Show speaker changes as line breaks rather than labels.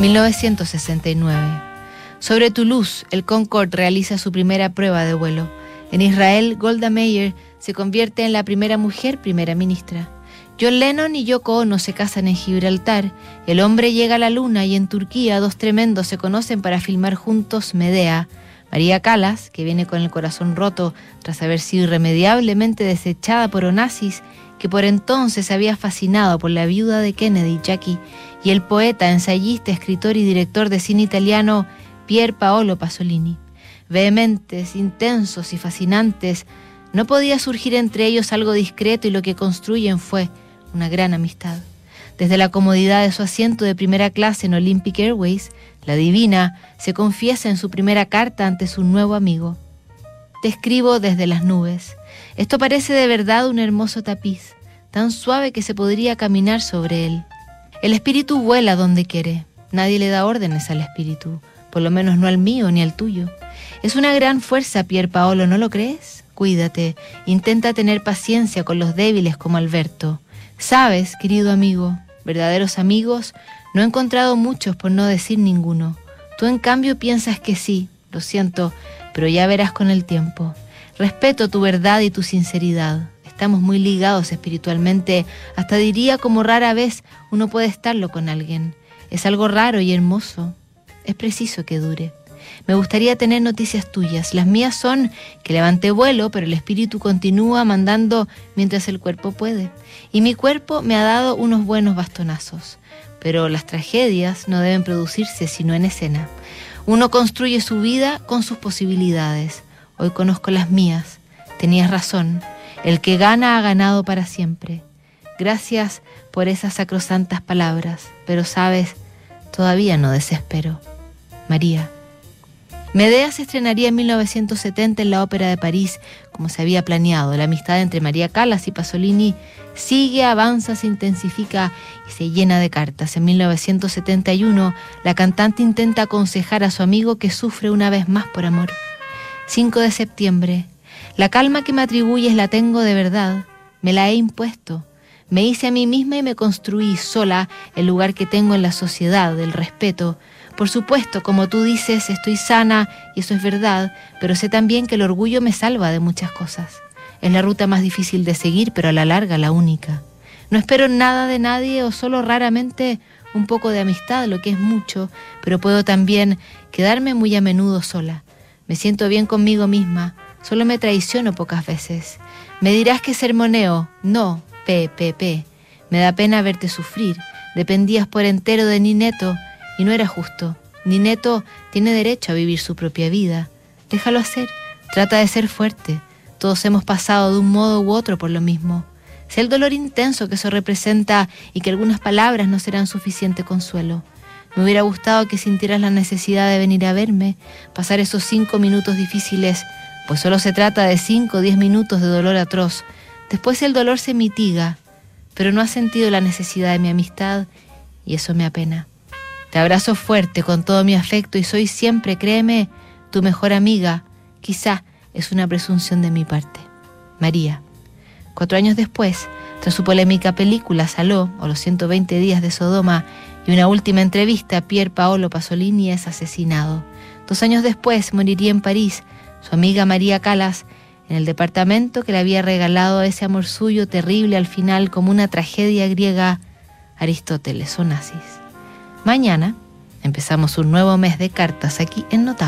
1969. Sobre Toulouse, el Concorde realiza su primera prueba de vuelo. En Israel, Golda Meir se convierte en la primera mujer primera ministra. John Lennon y Yoko Ono se casan en Gibraltar, el hombre llega a la luna y en Turquía dos tremendos se conocen para filmar juntos Medea. María Calas, que viene con el corazón roto tras haber sido irremediablemente desechada por Onassis, que por entonces había fascinado por la viuda de Kennedy, Jackie, y el poeta, ensayista, escritor y director de cine italiano Pier Paolo Pasolini. Vehementes, intensos y fascinantes, no podía surgir entre ellos algo discreto y lo que construyen fue una gran amistad. Desde la comodidad de su asiento de primera clase en Olympic Airways, la divina se confiesa en su primera carta ante su nuevo amigo. Te escribo desde las nubes. Esto parece de verdad un hermoso tapiz, tan suave que se podría caminar sobre él. El espíritu vuela donde quiere. Nadie le da órdenes al espíritu, por lo menos no al mío ni al tuyo. Es una gran fuerza, Pier Paolo, ¿no lo crees? Cuídate, intenta tener paciencia con los débiles como Alberto. Sabes, querido amigo, verdaderos amigos, no he encontrado muchos por no decir ninguno. Tú en cambio piensas que sí, lo siento, pero ya verás con el tiempo. Respeto tu verdad y tu sinceridad. Estamos muy ligados espiritualmente, hasta diría como rara vez uno puede estarlo con alguien. Es algo raro y hermoso. Es preciso que dure. Me gustaría tener noticias tuyas. Las mías son que levanté vuelo, pero el espíritu continúa mandando mientras el cuerpo puede. Y mi cuerpo me ha dado unos buenos bastonazos. Pero las tragedias no deben producirse sino en escena. Uno construye su vida con sus posibilidades. Hoy conozco las mías. Tenías razón. El que gana ha ganado para siempre. Gracias por esas sacrosantas palabras, pero sabes, todavía no desespero. María. Medea se estrenaría en 1970 en la Ópera de París, como se había planeado. La amistad entre María Callas y Pasolini sigue, avanza, se intensifica y se llena de cartas. En 1971, la cantante intenta aconsejar a su amigo que sufre una vez más por amor. 5 de septiembre. La calma que me atribuyes la tengo de verdad. Me la he impuesto. Me hice a mí misma y me construí sola el lugar que tengo en la sociedad, del respeto, por supuesto, como tú dices, estoy sana y eso es verdad, pero sé también que el orgullo me salva de muchas cosas. Es la ruta más difícil de seguir, pero a la larga la única. No espero nada de nadie o solo raramente un poco de amistad, lo que es mucho, pero puedo también quedarme muy a menudo sola. Me siento bien conmigo misma, solo me traiciono pocas veces. Me dirás que sermoneo, no, P, P, P. Me da pena verte sufrir. Dependías por entero de Nineto y no era justo. Nineto tiene derecho a vivir su propia vida. Déjalo hacer. Trata de ser fuerte. Todos hemos pasado de un modo u otro por lo mismo. Sé el dolor intenso que eso representa y que algunas palabras no serán suficiente consuelo. Me hubiera gustado que sintieras la necesidad de venir a verme, pasar esos cinco minutos difíciles, pues solo se trata de cinco o diez minutos de dolor atroz. Después el dolor se mitiga, pero no has sentido la necesidad de mi amistad y eso me apena. Te abrazo fuerte con todo mi afecto y soy siempre, créeme, tu mejor amiga. Quizá es una presunción de mi parte. María. Cuatro años después, tras su polémica película Saló o los 120 días de Sodoma y una última entrevista, Pier Paolo Pasolini es asesinado. Dos años después moriría en París su amiga María Calas en el departamento que le había regalado ese amor suyo terrible al final como una tragedia griega Aristóteles o Nazis. Mañana empezamos un nuevo mes de cartas aquí en Notable.